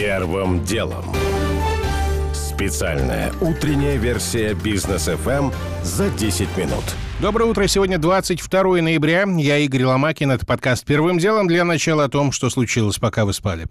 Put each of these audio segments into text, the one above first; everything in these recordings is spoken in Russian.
Первым делом. Специальная утренняя версия бизнес FM за 10 минут. Доброе утро. Сегодня 22 ноября. Я Игорь Ломакин. Это подкаст «Первым делом» для начала о том, что случилось, пока вы спали.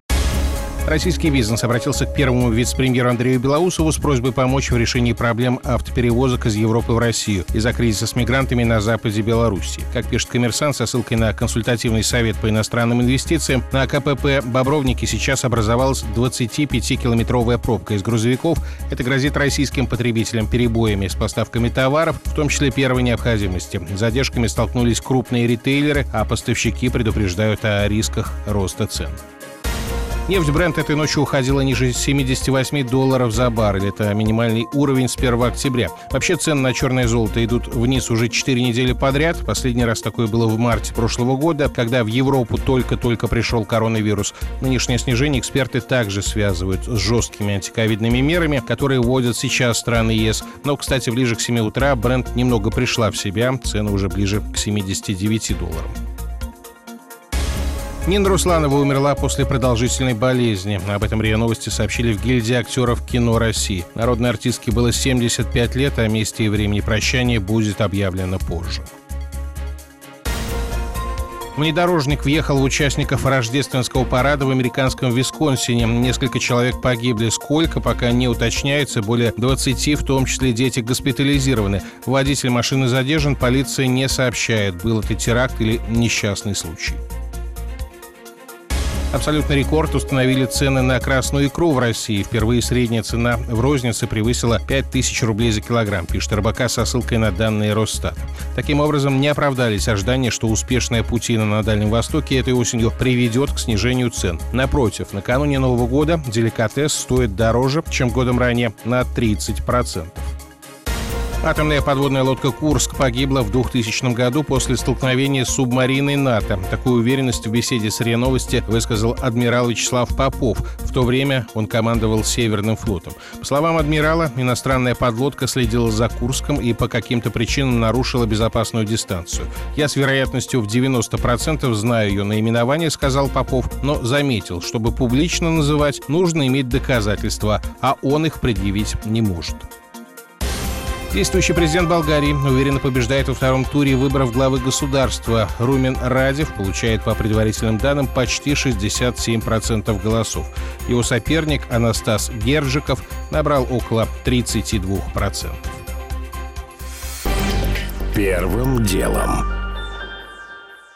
Российский бизнес обратился к первому вице-премьеру Андрею Белоусову с просьбой помочь в решении проблем автоперевозок из Европы в Россию из-за кризиса с мигрантами на западе Беларуси. Как пишет коммерсант со ссылкой на консультативный совет по иностранным инвестициям, на КПП «Бобровники» сейчас образовалась 25-километровая пробка из грузовиков. Это грозит российским потребителям перебоями с поставками товаров, в том числе первой необходимости. С задержками столкнулись крупные ритейлеры, а поставщики предупреждают о рисках роста цен. Нефть бренд этой ночью уходила ниже 78 долларов за баррель. Это минимальный уровень с 1 октября. Вообще цены на черное золото идут вниз уже 4 недели подряд. Последний раз такое было в марте прошлого года, когда в Европу только-только пришел коронавирус. Нынешнее снижение эксперты также связывают с жесткими антиковидными мерами, которые вводят сейчас страны ЕС. Но, кстати, ближе к 7 утра бренд немного пришла в себя. Цены уже ближе к 79 долларам. Нина Русланова умерла после продолжительной болезни. Об этом РИА Новости сообщили в гильдии актеров кино России. Народной артистке было 75 лет, а месте и времени прощания будет объявлено позже. Внедорожник въехал в участников рождественского парада в американском Висконсине. Несколько человек погибли. Сколько, пока не уточняется. Более 20, в том числе дети, госпитализированы. Водитель машины задержан. Полиция не сообщает, был это теракт или несчастный случай. Абсолютный рекорд установили цены на красную икру в России. Впервые средняя цена в рознице превысила 5000 рублей за килограмм, пишет РБК со ссылкой на данные Росстата. Таким образом, не оправдались ожидания, что успешная путина на Дальнем Востоке этой осенью приведет к снижению цен. Напротив, накануне Нового года деликатес стоит дороже, чем годом ранее на 30%. Атомная подводная лодка «Курск» погибла в 2000 году после столкновения с субмариной НАТО. Такую уверенность в беседе с РИА Новости высказал адмирал Вячеслав Попов. В то время он командовал Северным флотом. По словам адмирала, иностранная подлодка следила за Курском и по каким-то причинам нарушила безопасную дистанцию. «Я с вероятностью в 90% знаю ее наименование», — сказал Попов, но заметил, чтобы публично называть, нужно иметь доказательства, а он их предъявить не может. Действующий президент Болгарии уверенно побеждает во втором туре выборов главы государства. Румен Радев получает по предварительным данным почти 67% голосов. Его соперник Анастас Герджиков набрал около 32%. Первым делом.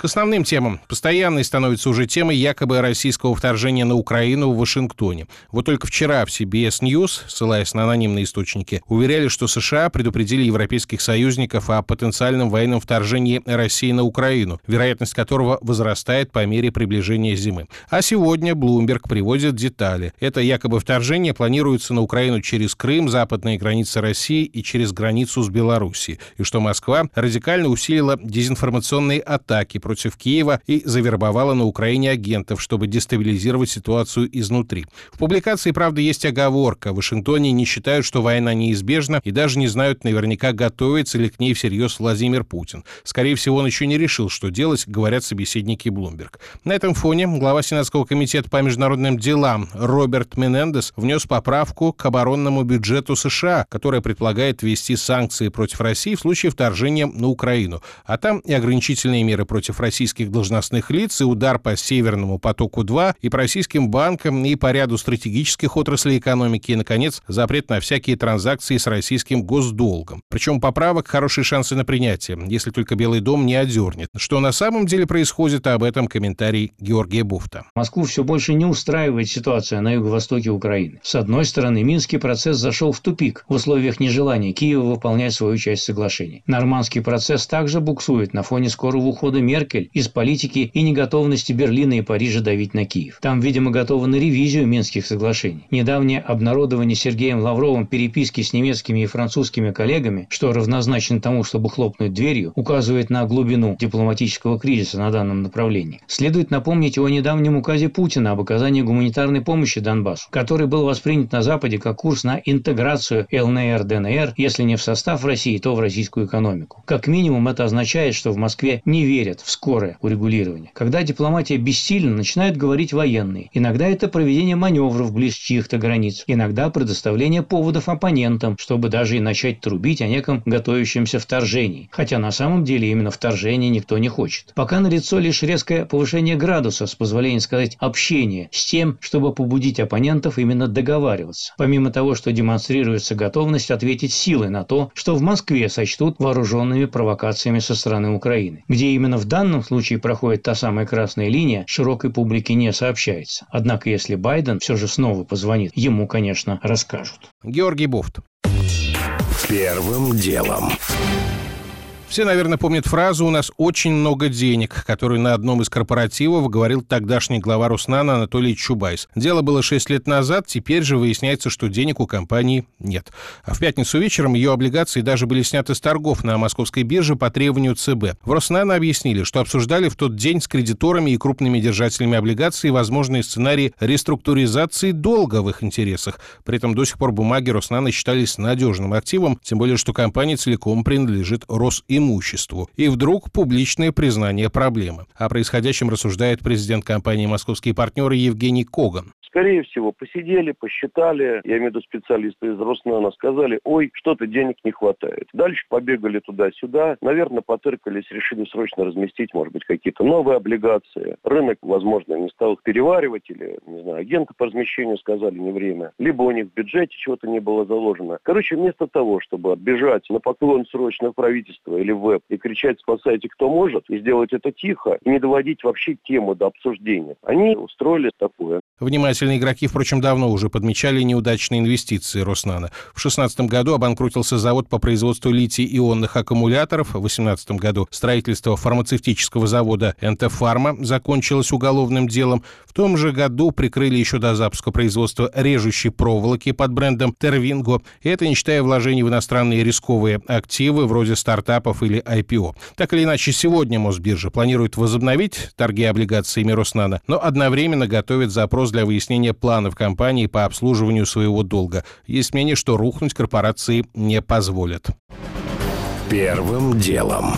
К основным темам. Постоянной становится уже тема якобы российского вторжения на Украину в Вашингтоне. Вот только вчера в CBS News, ссылаясь на анонимные источники, уверяли, что США предупредили европейских союзников о потенциальном военном вторжении России на Украину, вероятность которого возрастает по мере приближения зимы. А сегодня Bloomberg приводит детали. Это якобы вторжение планируется на Украину через Крым, западные границы России и через границу с Белоруссией. И что Москва радикально усилила дезинформационные атаки против против Киева и завербовала на Украине агентов, чтобы дестабилизировать ситуацию изнутри. В публикации, правда, есть оговорка. В Вашингтоне не считают, что война неизбежна и даже не знают наверняка, готовится ли к ней всерьез Владимир Путин. Скорее всего, он еще не решил, что делать, говорят собеседники Bloomberg. На этом фоне глава Сенатского комитета по международным делам Роберт Менендес внес поправку к оборонному бюджету США, которая предполагает ввести санкции против России в случае вторжения на Украину, а там и ограничительные меры против российских должностных лиц и удар по Северному потоку-2 и по российским банкам и по ряду стратегических отраслей экономики и, наконец, запрет на всякие транзакции с российским госдолгом. Причем поправок хорошие шансы на принятие, если только Белый дом не одернет. Что на самом деле происходит, об этом комментарий Георгия Буфта. Москву все больше не устраивает ситуация на юго-востоке Украины. С одной стороны, Минский процесс зашел в тупик в условиях нежелания Киева выполнять свою часть соглашений. Нормандский процесс также буксует на фоне скорого ухода Меркель Меркель из политики и неготовности Берлина и Парижа давить на Киев. Там, видимо, готовы на ревизию Минских соглашений. Недавнее обнародование Сергеем Лавровым переписки с немецкими и французскими коллегами, что равнозначно тому, чтобы хлопнуть дверью, указывает на глубину дипломатического кризиса на данном направлении. Следует напомнить о недавнем указе Путина об оказании гуманитарной помощи Донбассу, который был воспринят на Западе как курс на интеграцию ЛНР-ДНР, если не в состав России, то в российскую экономику. Как минимум это означает, что в Москве не верят в скорое урегулирование. Когда дипломатия бессильна, начинают говорить военные. Иногда это проведение маневров близ чьих-то границ. Иногда предоставление поводов оппонентам, чтобы даже и начать трубить о неком готовящемся вторжении. Хотя на самом деле именно вторжение никто не хочет. Пока налицо лишь резкое повышение градуса, с позволения сказать, общения, с тем, чтобы побудить оппонентов именно договариваться. Помимо того, что демонстрируется готовность ответить силой на то, что в Москве сочтут вооруженными провокациями со стороны Украины. Где именно в данном случае проходит та самая красная линия, широкой публике не сообщается. Однако, если Байден все же снова позвонит, ему, конечно, расскажут. Георгий Буфт. Первым делом. Все, наверное, помнят фразу «У нас очень много денег», которую на одном из корпоративов говорил тогдашний глава Руснана Анатолий Чубайс. Дело было 6 лет назад, теперь же выясняется, что денег у компании нет. А в пятницу вечером ее облигации даже были сняты с торгов на московской бирже по требованию ЦБ. В Роснано объяснили, что обсуждали в тот день с кредиторами и крупными держателями облигаций возможные сценарии реструктуризации долга в их интересах. При этом до сих пор бумаги Роснано считались надежным активом, тем более, что компания целиком принадлежит Росим имуществу. И вдруг публичное признание проблемы. О происходящем рассуждает президент компании «Московские партнеры» Евгений Коган. Скорее всего, посидели, посчитали, я имею в виду специалисты из Роснана, сказали, ой, что-то денег не хватает. Дальше побегали туда-сюда, наверное, потыркались, решили срочно разместить, может быть, какие-то новые облигации. Рынок, возможно, не стал их переваривать, или, не знаю, агенты по размещению сказали не время. Либо у них в бюджете чего-то не было заложено. Короче, вместо того, чтобы отбежать на поклон срочно в правительство или в веб и кричать «спасайте, кто может», и сделать это тихо, и не доводить вообще тему до обсуждения, они устроили такое. Внимательные игроки, впрочем, давно уже подмечали неудачные инвестиции Роснана. В 2016 году обанкротился завод по производству литий-ионных аккумуляторов. В 2018 году строительство фармацевтического завода «НТ-Фарма» закончилось уголовным делом. В том же году прикрыли еще до запуска производства режущей проволоки под брендом «Тервинго». Это не считая вложений в иностранные рисковые активы, вроде стартапов или IPO. Так или иначе, сегодня Мосбиржа планирует возобновить торги облигациями Роснана, но одновременно готовит запрос для выяснения планов компании по обслуживанию своего долга. Есть мнение, что рухнуть корпорации не позволят. Первым делом.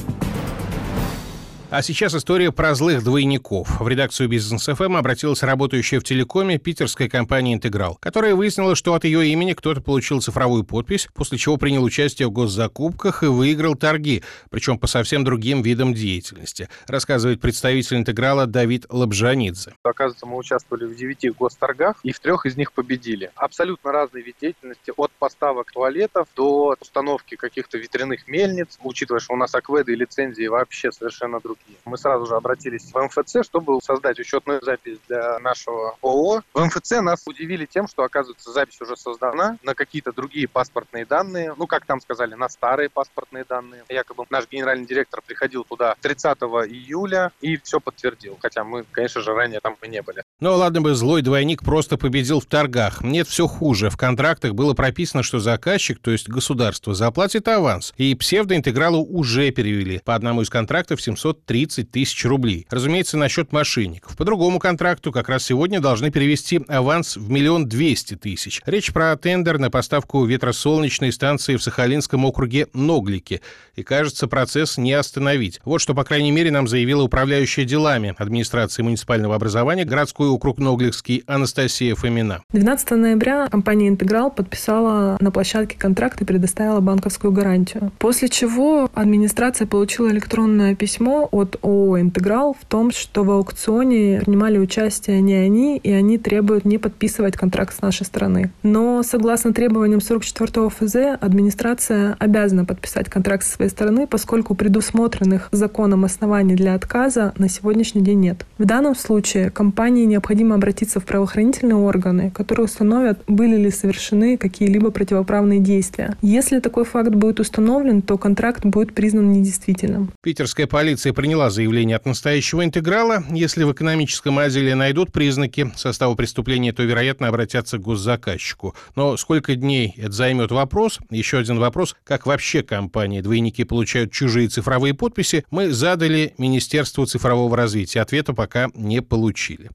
А сейчас история про злых двойников. В редакцию Бизнес ФМ обратилась работающая в телекоме питерская компания «Интеграл», которая выяснила, что от ее имени кто-то получил цифровую подпись, после чего принял участие в госзакупках и выиграл торги, причем по совсем другим видам деятельности, рассказывает представитель «Интеграла» Давид Лабжанидзе. Оказывается, мы участвовали в девяти госторгах и в трех из них победили. Абсолютно разный вид деятельности, от поставок туалетов до установки каких-то ветряных мельниц, учитывая, что у нас акведы и лицензии вообще совершенно другие другие. Мы сразу же обратились в МФЦ, чтобы создать учетную запись для нашего ООО. В МФЦ нас удивили тем, что, оказывается, запись уже создана на какие-то другие паспортные данные. Ну, как там сказали, на старые паспортные данные. Якобы наш генеральный директор приходил туда 30 июля и все подтвердил. Хотя мы, конечно же, ранее там и не были. Ну, ладно бы злой двойник просто победил в торгах. Нет, все хуже. В контрактах было прописано, что заказчик, то есть государство, заплатит аванс. И псевдоинтегралу уже перевели. По одному из контрактов 700 30 тысяч рублей. Разумеется, насчет мошенников. По другому контракту как раз сегодня должны перевести аванс в миллион двести тысяч. Речь про тендер на поставку ветросолнечной станции в Сахалинском округе Ноглики. И, кажется, процесс не остановить. Вот что, по крайней мере, нам заявила управляющая делами администрации муниципального образования городской округ Ногликский Анастасия Фомина. 12 ноября компания «Интеграл» подписала на площадке контракт и предоставила банковскую гарантию. После чего администрация получила электронное письмо от ООО «Интеграл» в том, что в аукционе принимали участие не они, и они требуют не подписывать контракт с нашей стороны. Но согласно требованиям 44 ФЗ, администрация обязана подписать контракт со своей стороны, поскольку предусмотренных законом оснований для отказа на сегодняшний день нет. В данном случае компании необходимо обратиться в правоохранительные органы, которые установят, были ли совершены какие-либо противоправные действия. Если такой факт будет установлен, то контракт будет признан недействительным. Питерская полиция приняла заявление от настоящего интеграла. Если в экономическом отделе найдут признаки состава преступления, то, вероятно, обратятся к госзаказчику. Но сколько дней это займет вопрос? Еще один вопрос. Как вообще компании-двойники получают чужие цифровые подписи? Мы задали Министерству цифрового развития. Ответа пока не получили.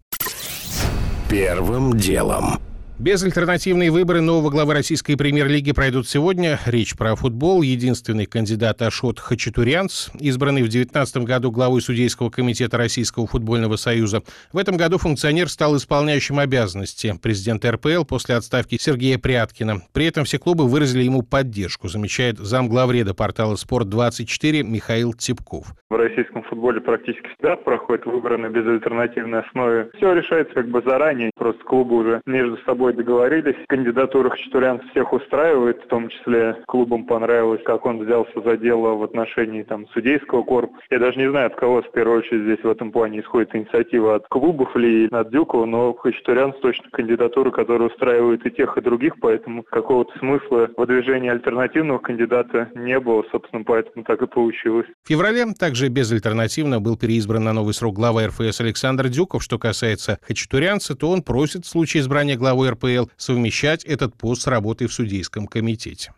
Первым делом. Безальтернативные выборы нового главы российской премьер-лиги пройдут сегодня. Речь про футбол. Единственный кандидат Ашот Хачатурянц, избранный в 2019 году главой судейского комитета Российского футбольного союза. В этом году функционер стал исполняющим обязанности президента РПЛ после отставки Сергея Пряткина. При этом все клубы выразили ему поддержку, замечает замглавреда портала «Спорт-24» Михаил Цепков. В российском футболе практически всегда проходят выборы на безальтернативной основе. Все решается как бы заранее. Просто клубы уже между собой собой договорились. Кандидатура Хачатурян всех устраивает, в том числе клубам понравилось, как он взялся за дело в отношении там судейского корпуса. Я даже не знаю, от кого в первую очередь здесь в этом плане исходит инициатива, от клубов ли, от Дюкова, но Хачатурян точно кандидатура, которая устраивает и тех, и других, поэтому какого-то смысла в выдвижении альтернативного кандидата не было, собственно, поэтому так и получилось. В феврале также безальтернативно был переизбран на новый срок глава РФС Александр Дюков. Что касается Хачатурянца, то он просит в случае избрания главой РФС РПЛ совмещать этот пост с работой в судейском комитете.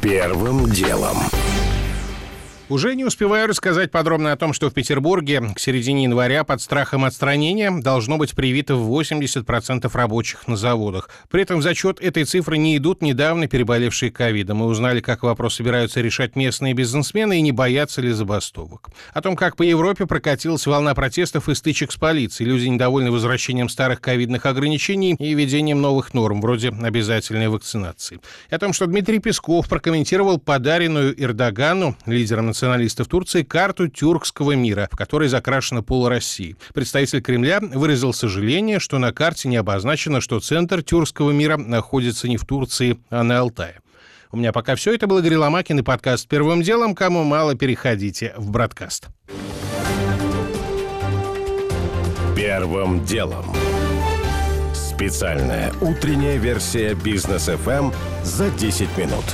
Первым делом. Уже не успеваю рассказать подробно о том, что в Петербурге к середине января под страхом отстранения должно быть привито 80% рабочих на заводах. При этом в зачет этой цифры не идут недавно переболевшие ковидом. Мы узнали, как вопрос собираются решать местные бизнесмены и не боятся ли забастовок. О том, как по Европе прокатилась волна протестов и стычек с полицией. Люди недовольны возвращением старых ковидных ограничений и введением новых норм, вроде обязательной вакцинации. И о том, что Дмитрий Песков прокомментировал подаренную Эрдогану, лидером национальной националистов Турции карту тюркского мира, в которой закрашена пол России. Представитель Кремля выразил сожаление, что на карте не обозначено, что центр тюркского мира находится не в Турции, а на Алтае. У меня пока все. Это был Игорь Ломакин и подкаст «Первым делом». Кому мало, переходите в бродкаст. Первым делом. Специальная утренняя версия «Бизнес-ФМ» за 10 минут.